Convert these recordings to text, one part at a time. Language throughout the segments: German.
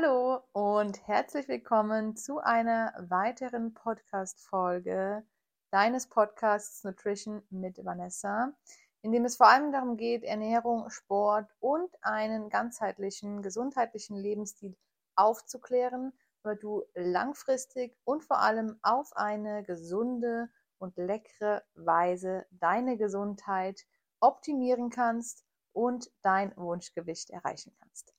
Hallo und herzlich willkommen zu einer weiteren Podcast-Folge deines Podcasts Nutrition mit Vanessa, in dem es vor allem darum geht, Ernährung, Sport und einen ganzheitlichen, gesundheitlichen Lebensstil aufzuklären, damit du langfristig und vor allem auf eine gesunde und leckere Weise deine Gesundheit optimieren kannst und dein Wunschgewicht erreichen kannst.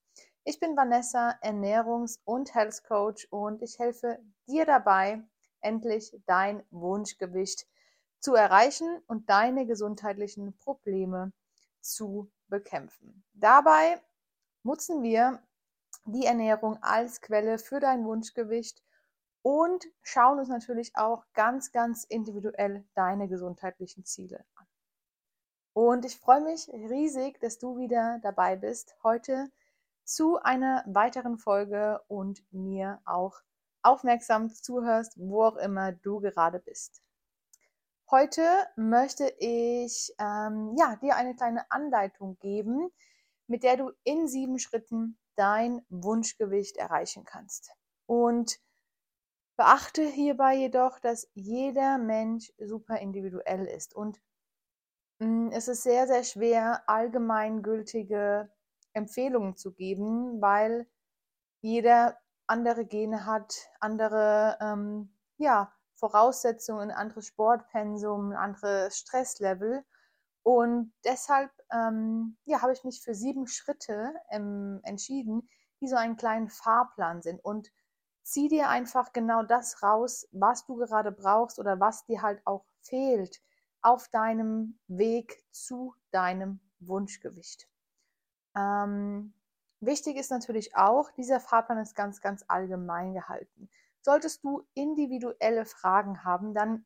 Ich bin Vanessa, Ernährungs- und Health Coach und ich helfe dir dabei, endlich dein Wunschgewicht zu erreichen und deine gesundheitlichen Probleme zu bekämpfen. Dabei nutzen wir die Ernährung als Quelle für dein Wunschgewicht und schauen uns natürlich auch ganz, ganz individuell deine gesundheitlichen Ziele an. Und ich freue mich riesig, dass du wieder dabei bist. Heute zu einer weiteren Folge und mir auch aufmerksam zuhörst, wo auch immer du gerade bist. Heute möchte ich ähm, ja, dir eine kleine Anleitung geben, mit der du in sieben Schritten dein Wunschgewicht erreichen kannst. Und beachte hierbei jedoch, dass jeder Mensch super individuell ist und mm, es ist sehr, sehr schwer, allgemeingültige Empfehlungen zu geben, weil jeder andere Gene hat, andere ähm, ja, Voraussetzungen, anderes Sportpensum, ein anderes Stresslevel. Und deshalb ähm, ja, habe ich mich für sieben Schritte ähm, entschieden, die so einen kleinen Fahrplan sind. Und zieh dir einfach genau das raus, was du gerade brauchst oder was dir halt auch fehlt auf deinem Weg zu deinem Wunschgewicht. Ähm, wichtig ist natürlich auch, dieser Fahrplan ist ganz, ganz allgemein gehalten. Solltest du individuelle Fragen haben, dann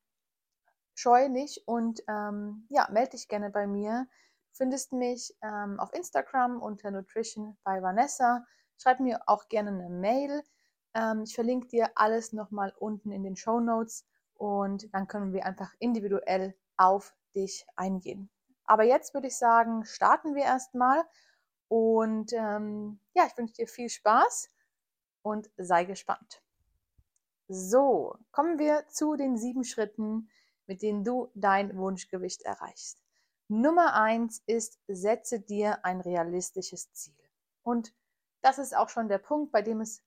scheue nicht und ähm, ja, melde dich gerne bei mir. Findest mich ähm, auf Instagram unter Nutrition bei Vanessa. Schreib mir auch gerne eine Mail. Ähm, ich verlinke dir alles nochmal unten in den Show Notes und dann können wir einfach individuell auf dich eingehen. Aber jetzt würde ich sagen, starten wir erstmal und ähm, ja, ich wünsche dir viel Spaß und sei gespannt. So, kommen wir zu den sieben Schritten, mit denen du dein Wunschgewicht erreichst. Nummer eins ist, setze dir ein realistisches Ziel. Und das ist auch schon der Punkt, bei dem es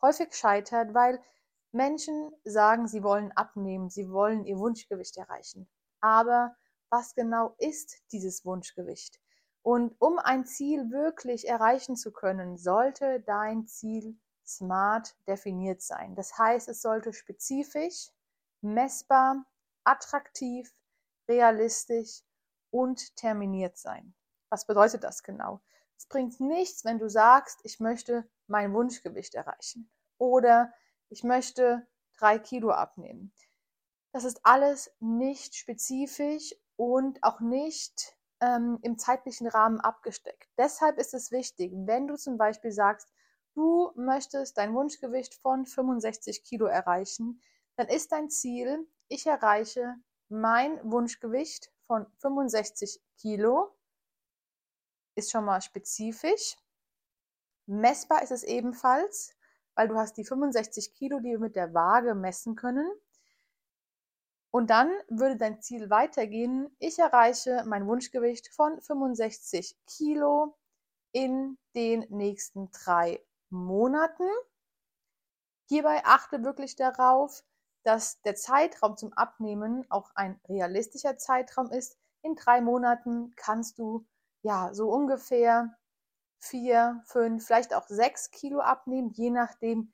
häufig scheitert, weil Menschen sagen, sie wollen abnehmen, sie wollen ihr Wunschgewicht erreichen. Aber was genau ist dieses Wunschgewicht? Und um ein Ziel wirklich erreichen zu können, sollte dein Ziel smart definiert sein. Das heißt, es sollte spezifisch, messbar, attraktiv, realistisch und terminiert sein. Was bedeutet das genau? Es bringt nichts, wenn du sagst, ich möchte mein Wunschgewicht erreichen oder ich möchte drei Kilo abnehmen. Das ist alles nicht spezifisch und auch nicht ähm, im zeitlichen Rahmen abgesteckt. Deshalb ist es wichtig, wenn du zum Beispiel sagst, du möchtest dein Wunschgewicht von 65 Kilo erreichen, dann ist dein Ziel, ich erreiche mein Wunschgewicht von 65 Kilo, ist schon mal spezifisch. Messbar ist es ebenfalls, weil du hast die 65 Kilo, die wir mit der Waage messen können. Und dann würde dein Ziel weitergehen. Ich erreiche mein Wunschgewicht von 65 Kilo in den nächsten drei Monaten. Hierbei achte wirklich darauf, dass der Zeitraum zum Abnehmen auch ein realistischer Zeitraum ist. In drei Monaten kannst du ja so ungefähr vier, fünf, vielleicht auch sechs Kilo abnehmen, je nachdem,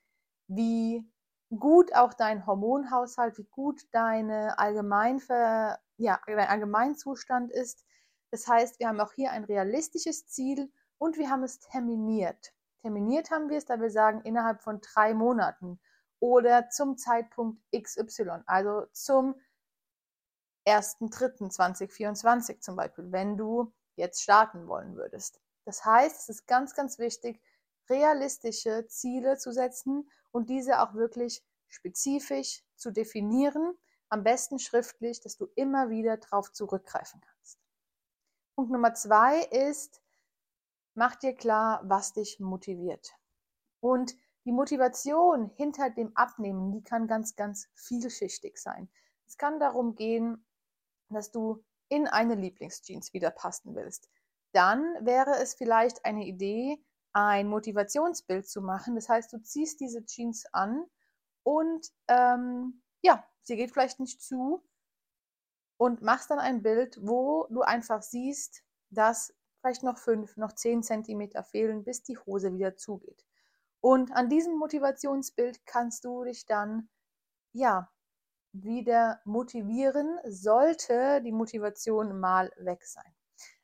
wie gut auch dein Hormonhaushalt, wie gut deine Allgemeinver ja, dein Allgemeinzustand ist. Das heißt, wir haben auch hier ein realistisches Ziel und wir haben es terminiert. Terminiert haben wir es, da wir sagen, innerhalb von drei Monaten oder zum Zeitpunkt XY, also zum 1.3.2024 zum Beispiel, wenn du jetzt starten wollen würdest. Das heißt, es ist ganz, ganz wichtig, realistische Ziele zu setzen und diese auch wirklich spezifisch zu definieren, am besten schriftlich, dass du immer wieder darauf zurückgreifen kannst. Punkt Nummer zwei ist, mach dir klar, was dich motiviert. Und die Motivation hinter dem Abnehmen, die kann ganz, ganz vielschichtig sein. Es kann darum gehen, dass du in eine Lieblingsjeans wieder passen willst. Dann wäre es vielleicht eine Idee, ein Motivationsbild zu machen. Das heißt, du ziehst diese Jeans an und ähm, ja, sie geht vielleicht nicht zu und machst dann ein Bild, wo du einfach siehst, dass vielleicht noch fünf, noch zehn Zentimeter fehlen, bis die Hose wieder zugeht. Und an diesem Motivationsbild kannst du dich dann ja wieder motivieren, sollte die Motivation mal weg sein.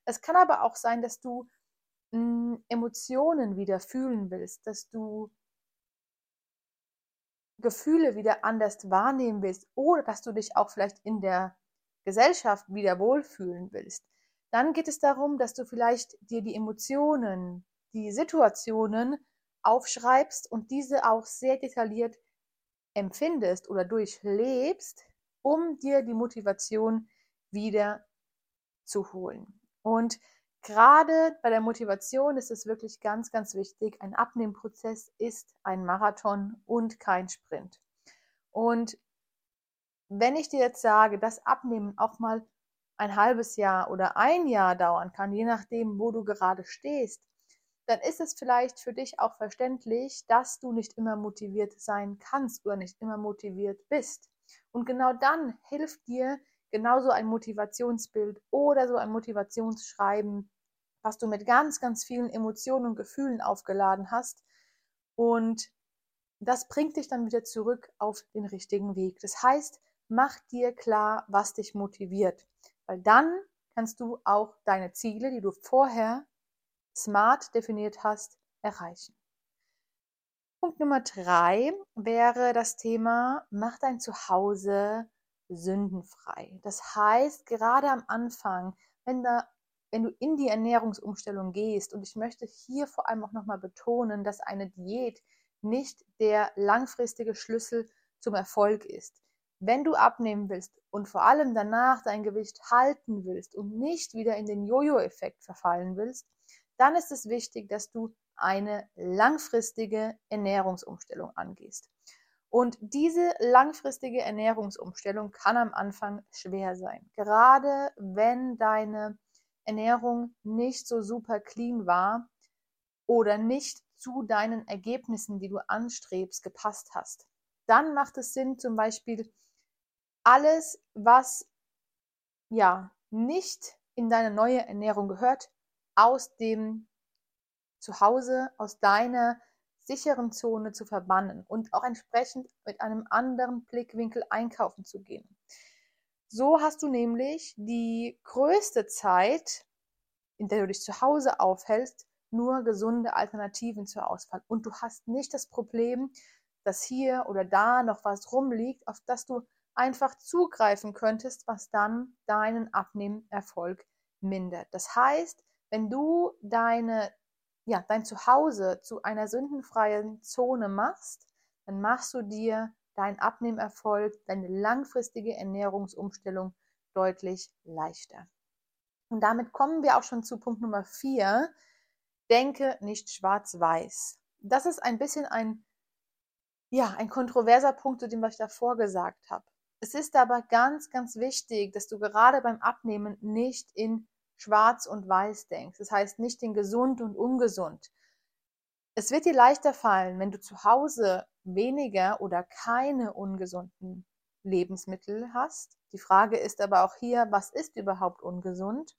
Es kann aber auch sein, dass du Emotionen wieder fühlen willst, dass du Gefühle wieder anders wahrnehmen willst oder dass du dich auch vielleicht in der Gesellschaft wieder wohlfühlen willst, dann geht es darum, dass du vielleicht dir die Emotionen, die Situationen aufschreibst und diese auch sehr detailliert empfindest oder durchlebst, um dir die Motivation wieder zu holen. Und gerade bei der Motivation ist es wirklich ganz, ganz wichtig. Ein Abnehmprozess ist ein Marathon und kein Sprint. Und wenn ich dir jetzt sage, dass Abnehmen auch mal ein halbes Jahr oder ein Jahr dauern kann, je nachdem, wo du gerade stehst, dann ist es vielleicht für dich auch verständlich, dass du nicht immer motiviert sein kannst oder nicht immer motiviert bist. Und genau dann hilft dir genauso ein Motivationsbild oder so ein Motivationsschreiben, was du mit ganz, ganz vielen Emotionen und Gefühlen aufgeladen hast. Und das bringt dich dann wieder zurück auf den richtigen Weg. Das heißt, mach dir klar, was dich motiviert, weil dann kannst du auch deine Ziele, die du vorher smart definiert hast, erreichen. Punkt Nummer drei wäre das Thema, mach dein Zuhause sündenfrei. Das heißt, gerade am Anfang, wenn, da, wenn du in die Ernährungsumstellung gehst, und ich möchte hier vor allem auch nochmal betonen, dass eine Diät nicht der langfristige Schlüssel zum Erfolg ist. Wenn du abnehmen willst und vor allem danach dein Gewicht halten willst und nicht wieder in den Jojo-Effekt verfallen willst, dann ist es wichtig, dass du eine langfristige Ernährungsumstellung angehst. Und diese langfristige Ernährungsumstellung kann am Anfang schwer sein. Gerade wenn deine Ernährung nicht so super clean war oder nicht zu deinen Ergebnissen, die du anstrebst, gepasst hast. Dann macht es Sinn, zum Beispiel alles, was ja nicht in deine neue Ernährung gehört, aus dem Zuhause, aus deiner sicheren Zone zu verbannen und auch entsprechend mit einem anderen Blickwinkel einkaufen zu gehen. So hast du nämlich die größte Zeit, in der du dich zu Hause aufhältst, nur gesunde Alternativen zur Auswahl. Und du hast nicht das Problem, dass hier oder da noch was rumliegt, auf das du einfach zugreifen könntest, was dann deinen Abnehmerfolg mindert. Das heißt, wenn du deine, ja, dein Zuhause zu einer sündenfreien Zone machst, dann machst du dir deinen Abnehmerfolg, deine langfristige Ernährungsumstellung deutlich leichter. Und damit kommen wir auch schon zu Punkt Nummer vier. Denke nicht schwarz-weiß. Das ist ein bisschen ein, ja, ein kontroverser Punkt zu dem, was ich davor gesagt habe. Es ist aber ganz, ganz wichtig, dass du gerade beim Abnehmen nicht in schwarz und weiß denkst. Das heißt nicht in gesund und ungesund. Es wird dir leichter fallen, wenn du zu Hause weniger oder keine ungesunden Lebensmittel hast. Die Frage ist aber auch hier, was ist überhaupt ungesund?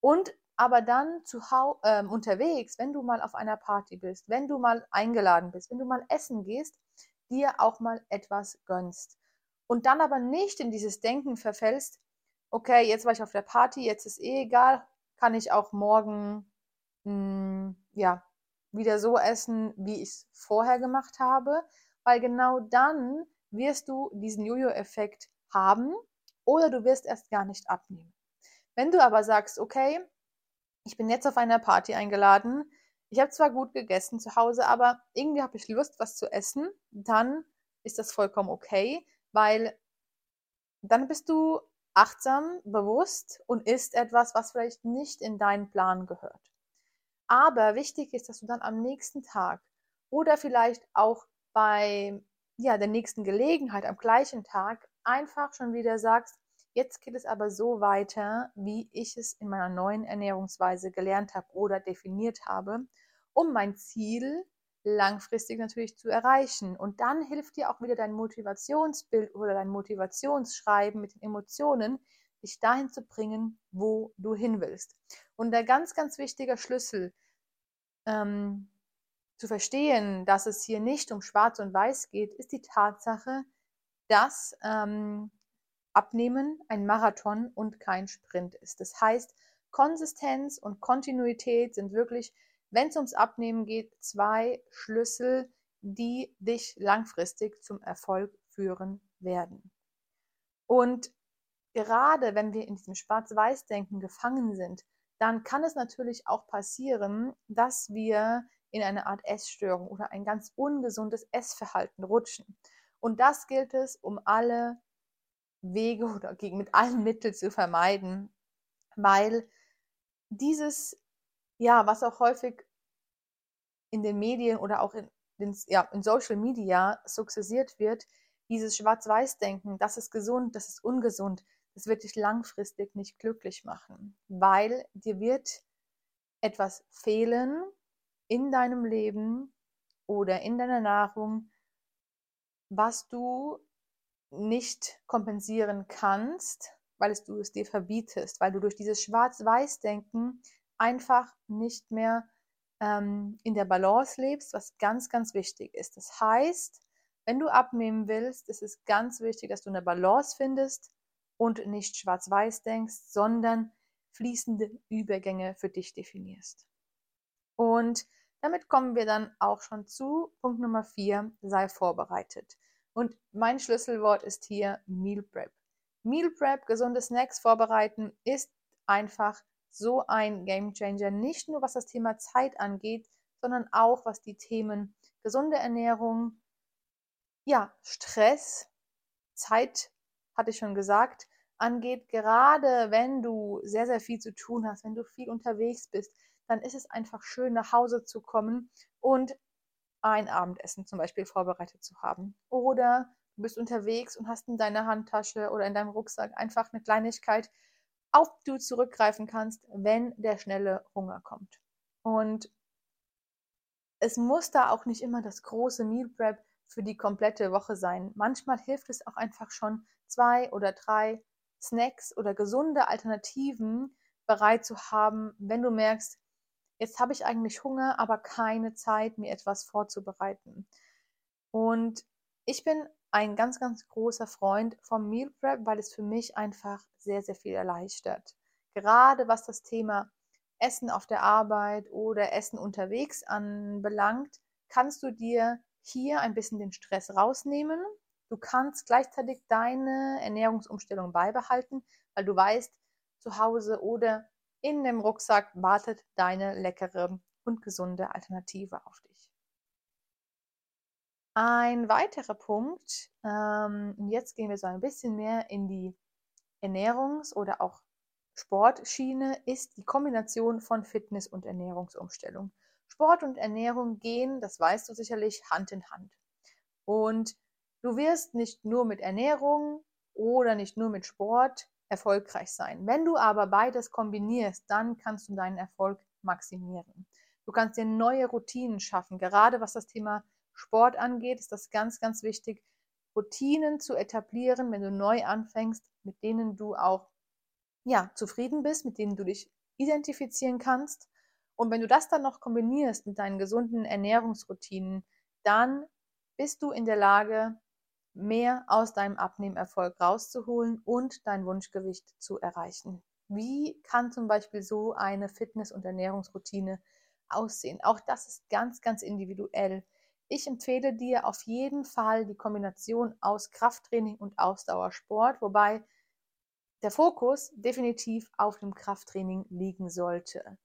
Und aber dann zu äh, unterwegs, wenn du mal auf einer Party bist, wenn du mal eingeladen bist, wenn du mal essen gehst, dir auch mal etwas gönnst. Und dann aber nicht in dieses Denken verfällst, okay, jetzt war ich auf der Party, jetzt ist eh egal, kann ich auch morgen mh, hm, ja, wieder so essen, wie ich es vorher gemacht habe, weil genau dann wirst du diesen Jojo-Effekt haben oder du wirst erst gar nicht abnehmen. Wenn du aber sagst, okay, ich bin jetzt auf einer Party eingeladen, ich habe zwar gut gegessen zu Hause, aber irgendwie habe ich Lust, was zu essen, dann ist das vollkommen okay, weil dann bist du achtsam, bewusst und isst etwas, was vielleicht nicht in deinen Plan gehört. Aber wichtig ist, dass du dann am nächsten Tag oder vielleicht auch bei ja, der nächsten Gelegenheit am gleichen Tag einfach schon wieder sagst, jetzt geht es aber so weiter, wie ich es in meiner neuen Ernährungsweise gelernt habe oder definiert habe, um mein Ziel langfristig natürlich zu erreichen. Und dann hilft dir auch wieder dein Motivationsbild oder dein Motivationsschreiben mit den Emotionen, dich dahin zu bringen, wo du hin willst. Und der ganz, ganz wichtige Schlüssel ähm, zu verstehen, dass es hier nicht um Schwarz und Weiß geht, ist die Tatsache, dass ähm, Abnehmen ein Marathon und kein Sprint ist. Das heißt, Konsistenz und Kontinuität sind wirklich wenn es ums Abnehmen geht, zwei Schlüssel, die dich langfristig zum Erfolg führen werden. Und gerade wenn wir in diesem Schwarz-Weiß-Denken gefangen sind, dann kann es natürlich auch passieren, dass wir in eine Art Essstörung oder ein ganz ungesundes Essverhalten rutschen. Und das gilt es, um alle Wege oder gegen mit allen Mitteln zu vermeiden, weil dieses ja, was auch häufig in den Medien oder auch in, in, ja, in Social Media sukzessiert wird, dieses Schwarz-Weiß-Denken, das ist gesund, das ist ungesund, das wird dich langfristig nicht glücklich machen, weil dir wird etwas fehlen in deinem Leben oder in deiner Nahrung, was du nicht kompensieren kannst, weil es du es dir verbietest, weil du durch dieses Schwarz-Weiß-Denken einfach nicht mehr ähm, in der Balance lebst, was ganz, ganz wichtig ist. Das heißt, wenn du abnehmen willst, ist es ganz wichtig, dass du eine Balance findest und nicht schwarz-weiß denkst, sondern fließende Übergänge für dich definierst. Und damit kommen wir dann auch schon zu Punkt Nummer 4, sei vorbereitet. Und mein Schlüsselwort ist hier Meal Prep. Meal Prep, gesunde Snacks vorbereiten, ist einfach so ein Gamechanger, nicht nur was das Thema Zeit angeht, sondern auch was die Themen gesunde Ernährung, ja, Stress, Zeit, hatte ich schon gesagt, angeht. Gerade wenn du sehr, sehr viel zu tun hast, wenn du viel unterwegs bist, dann ist es einfach schön, nach Hause zu kommen und ein Abendessen zum Beispiel vorbereitet zu haben. Oder du bist unterwegs und hast in deiner Handtasche oder in deinem Rucksack einfach eine Kleinigkeit, auf du zurückgreifen kannst, wenn der schnelle Hunger kommt. Und es muss da auch nicht immer das große Meal Prep für die komplette Woche sein. Manchmal hilft es auch einfach schon, zwei oder drei Snacks oder gesunde Alternativen bereit zu haben, wenn du merkst, jetzt habe ich eigentlich Hunger, aber keine Zeit, mir etwas vorzubereiten. Und ich bin ein ganz, ganz großer Freund vom Meal Prep, weil es für mich einfach sehr, sehr viel erleichtert. Gerade was das Thema Essen auf der Arbeit oder Essen unterwegs anbelangt, kannst du dir hier ein bisschen den Stress rausnehmen. Du kannst gleichzeitig deine Ernährungsumstellung beibehalten, weil du weißt, zu Hause oder in dem Rucksack wartet deine leckere und gesunde Alternative auf dich. Ein weiterer Punkt, ähm, jetzt gehen wir so ein bisschen mehr in die Ernährungs- oder auch Sportschiene, ist die Kombination von Fitness und Ernährungsumstellung. Sport und Ernährung gehen, das weißt du sicherlich, Hand in Hand. Und du wirst nicht nur mit Ernährung oder nicht nur mit Sport erfolgreich sein. Wenn du aber beides kombinierst, dann kannst du deinen Erfolg maximieren. Du kannst dir neue Routinen schaffen, gerade was das Thema Sport angeht, ist das ganz, ganz wichtig, Routinen zu etablieren, wenn du neu anfängst, mit denen du auch ja, zufrieden bist, mit denen du dich identifizieren kannst. Und wenn du das dann noch kombinierst mit deinen gesunden Ernährungsroutinen, dann bist du in der Lage, mehr aus deinem Abnehmerfolg rauszuholen und dein Wunschgewicht zu erreichen. Wie kann zum Beispiel so eine Fitness- und Ernährungsroutine aussehen? Auch das ist ganz, ganz individuell. Ich empfehle dir auf jeden Fall die Kombination aus Krafttraining und Ausdauersport, wobei der Fokus definitiv auf dem Krafttraining liegen sollte.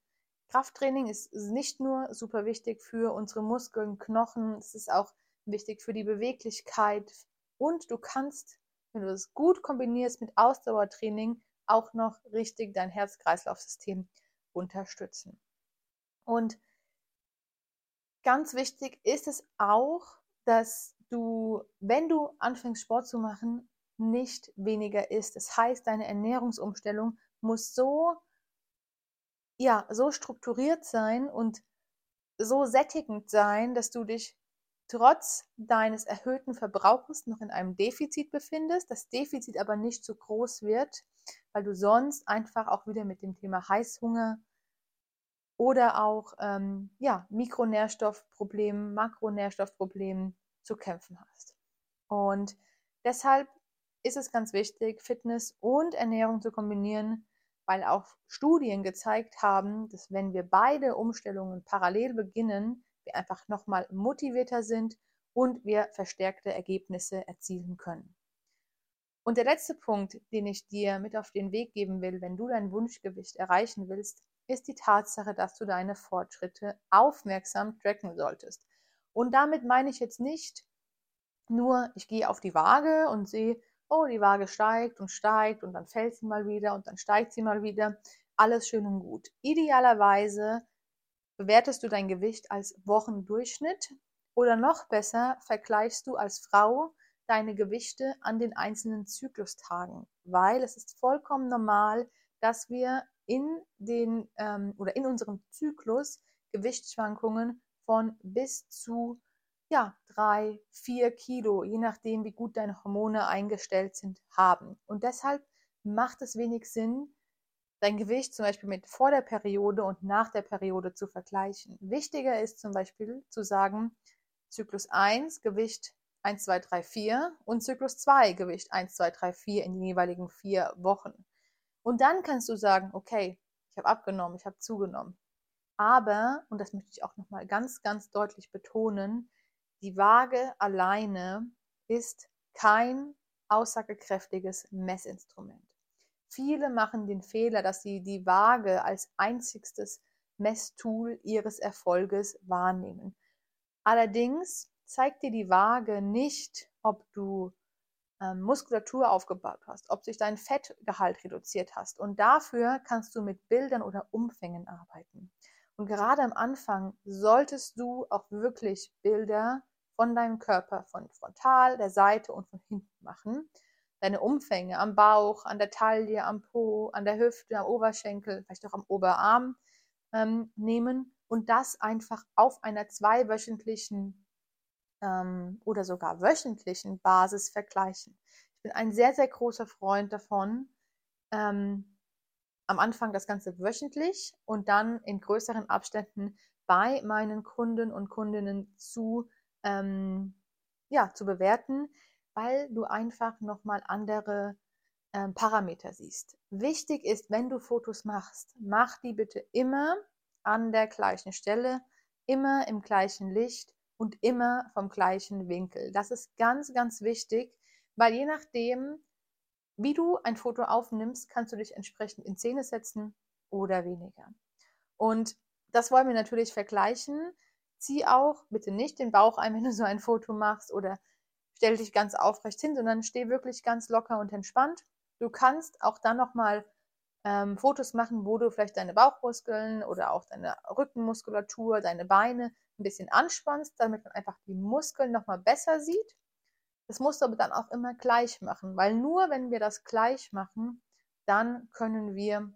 Krafttraining ist nicht nur super wichtig für unsere Muskeln, Knochen, es ist auch wichtig für die Beweglichkeit und du kannst, wenn du es gut kombinierst mit Ausdauertraining, auch noch richtig dein Herz-Kreislauf-System unterstützen. Und ganz wichtig ist es auch, dass du, wenn du anfängst Sport zu machen, nicht weniger isst. Das heißt, deine Ernährungsumstellung muss so, ja, so strukturiert sein und so sättigend sein, dass du dich trotz deines erhöhten Verbrauchs noch in einem Defizit befindest, das Defizit aber nicht zu groß wird, weil du sonst einfach auch wieder mit dem Thema Heißhunger oder auch ähm, ja, Mikronährstoffproblemen, Makronährstoffproblemen zu kämpfen hast. Und deshalb ist es ganz wichtig, Fitness und Ernährung zu kombinieren, weil auch Studien gezeigt haben, dass wenn wir beide Umstellungen parallel beginnen, wir einfach nochmal motivierter sind und wir verstärkte Ergebnisse erzielen können. Und der letzte Punkt, den ich dir mit auf den Weg geben will, wenn du dein Wunschgewicht erreichen willst, ist die Tatsache, dass du deine Fortschritte aufmerksam tracken solltest. Und damit meine ich jetzt nicht nur, ich gehe auf die Waage und sehe, oh, die Waage steigt und steigt und dann fällt sie mal wieder und dann steigt sie mal wieder. Alles schön und gut. Idealerweise bewertest du dein Gewicht als Wochendurchschnitt oder noch besser vergleichst du als Frau deine Gewichte an den einzelnen Zyklustagen, weil es ist vollkommen normal, dass wir in den ähm, oder in unserem Zyklus Gewichtsschwankungen von bis zu ja, drei, vier Kilo, je nachdem, wie gut deine Hormone eingestellt sind, haben. Und deshalb macht es wenig Sinn, dein Gewicht zum Beispiel mit vor der Periode und nach der Periode zu vergleichen. Wichtiger ist zum Beispiel zu sagen, Zyklus 1, Gewicht 1, 2, 3, 4 und Zyklus 2, Gewicht 1, 2, 3, 4 in den jeweiligen vier Wochen. Und dann kannst du sagen, okay, ich habe abgenommen, ich habe zugenommen. Aber, und das möchte ich auch nochmal ganz, ganz deutlich betonen, die Waage alleine ist kein aussagekräftiges Messinstrument. Viele machen den Fehler, dass sie die Waage als einzigstes Messtool ihres Erfolges wahrnehmen. Allerdings zeigt dir die Waage nicht, ob du ähm, Muskulatur aufgebaut hast, ob sich dein Fettgehalt reduziert hast. Und dafür kannst du mit Bildern oder Umfängen arbeiten. Und gerade am Anfang solltest du auch wirklich Bilder von deinem Körper, von frontal, der Seite und von hinten machen. Deine Umfänge am Bauch, an der Taille, am Po, an der Hüfte, am Oberschenkel, vielleicht auch am Oberarm ähm, nehmen und das einfach auf einer zweiwöchentlichen ähm, oder sogar wöchentlichen Basis vergleichen. Ich bin ein sehr, sehr großer Freund davon, ähm, am Anfang das Ganze wöchentlich und dann in größeren Abständen bei meinen Kunden und Kundinnen zu, ähm, ja, zu bewerten, weil du einfach nochmal andere ähm, Parameter siehst. Wichtig ist, wenn du Fotos machst, mach die bitte immer an der gleichen Stelle, immer im gleichen Licht und immer vom gleichen Winkel. Das ist ganz, ganz wichtig, weil je nachdem, wie du ein Foto aufnimmst, kannst du dich entsprechend in Szene setzen oder weniger. Und das wollen wir natürlich vergleichen. Zieh auch bitte nicht den Bauch ein, wenn du so ein Foto machst oder stell dich ganz aufrecht hin, sondern steh wirklich ganz locker und entspannt. Du kannst auch dann nochmal ähm, Fotos machen, wo du vielleicht deine Bauchmuskeln oder auch deine Rückenmuskulatur, deine Beine ein bisschen anspannst, damit man einfach die Muskeln nochmal besser sieht. Das musst du aber dann auch immer gleich machen, weil nur wenn wir das gleich machen, dann können wir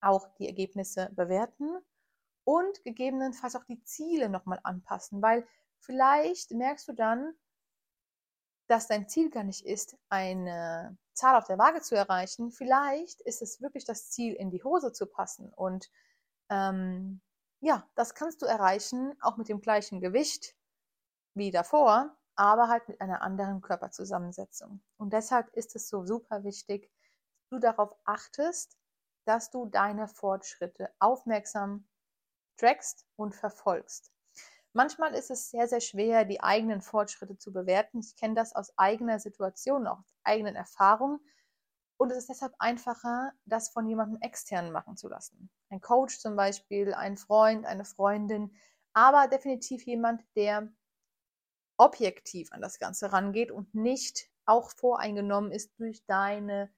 auch die Ergebnisse bewerten und gegebenenfalls auch die Ziele nochmal anpassen, weil vielleicht merkst du dann, dass dein Ziel gar nicht ist, eine Zahl auf der Waage zu erreichen. Vielleicht ist es wirklich das Ziel, in die Hose zu passen und ähm, ja, das kannst du erreichen, auch mit dem gleichen Gewicht wie davor, aber halt mit einer anderen Körperzusammensetzung. Und deshalb ist es so super wichtig, dass du darauf achtest, dass du deine Fortschritte aufmerksam trackst und verfolgst. Manchmal ist es sehr, sehr schwer, die eigenen Fortschritte zu bewerten. Ich kenne das aus eigener Situation, auch aus eigenen Erfahrungen. Und es ist deshalb einfacher, das von jemandem externen machen zu lassen. Ein Coach zum Beispiel, ein Freund, eine Freundin, aber definitiv jemand, der objektiv an das Ganze rangeht und nicht auch voreingenommen ist durch deine,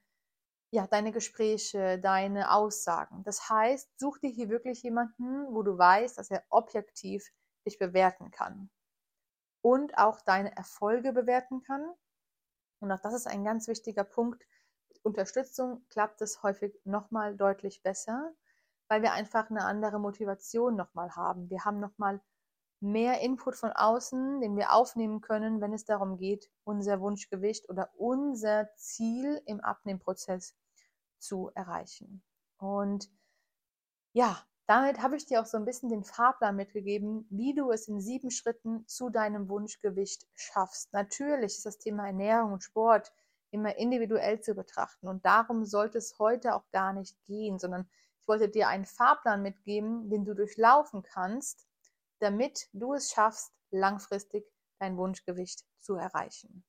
ja, deine Gespräche, deine Aussagen. Das heißt, such dir hier wirklich jemanden, wo du weißt, dass er objektiv dich bewerten kann und auch deine Erfolge bewerten kann. Und auch das ist ein ganz wichtiger Punkt. Unterstützung klappt es häufig nochmal deutlich besser, weil wir einfach eine andere Motivation nochmal haben. Wir haben nochmal mehr Input von außen, den wir aufnehmen können, wenn es darum geht, unser Wunschgewicht oder unser Ziel im Abnehmprozess zu erreichen. Und ja, damit habe ich dir auch so ein bisschen den Fahrplan mitgegeben, wie du es in sieben Schritten zu deinem Wunschgewicht schaffst. Natürlich ist das Thema Ernährung und Sport immer individuell zu betrachten und darum sollte es heute auch gar nicht gehen, sondern ich wollte dir einen Fahrplan mitgeben, den du durchlaufen kannst, damit du es schaffst, langfristig dein Wunschgewicht zu erreichen.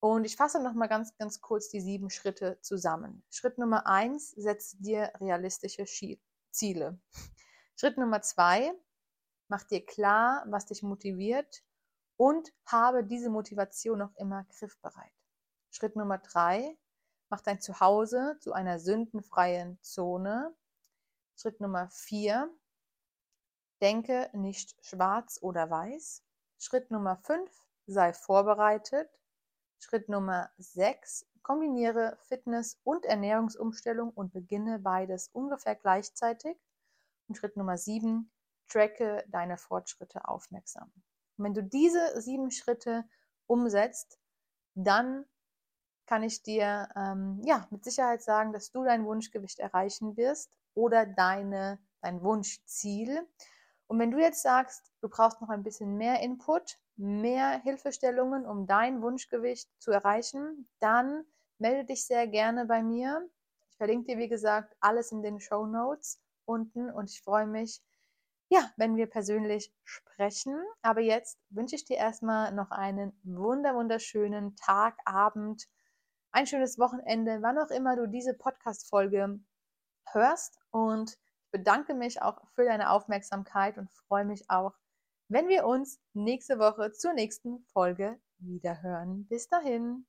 Und ich fasse noch mal ganz, ganz kurz die sieben Schritte zusammen. Schritt Nummer eins, setze dir realistische Ziele. Schritt Nummer zwei, mach dir klar, was dich motiviert und habe diese Motivation noch immer griffbereit. Schritt Nummer drei, mach dein Zuhause zu einer sündenfreien Zone. Schritt Nummer vier, denke nicht schwarz oder weiß. Schritt Nummer fünf, sei vorbereitet. Schritt Nummer sechs, Kombiniere Fitness- und Ernährungsumstellung und beginne beides ungefähr gleichzeitig. Und Schritt Nummer sieben, tracke deine Fortschritte aufmerksam. Und wenn du diese sieben Schritte umsetzt, dann kann ich dir ähm, ja mit Sicherheit sagen, dass du dein Wunschgewicht erreichen wirst oder deine, dein Wunschziel. Und wenn du jetzt sagst, du brauchst noch ein bisschen mehr Input, mehr Hilfestellungen, um dein Wunschgewicht zu erreichen, dann melde dich sehr gerne bei mir. Ich verlinke dir, wie gesagt, alles in den Show Notes unten und ich freue mich, ja, wenn wir persönlich sprechen. Aber jetzt wünsche ich dir erstmal noch einen wunder wunderschönen Tag, Abend, ein schönes Wochenende, wann auch immer du diese Podcast-Folge hörst. Und ich bedanke mich auch für deine Aufmerksamkeit und freue mich auch, wenn wir uns nächste Woche zur nächsten Folge wiederhören. Bis dahin.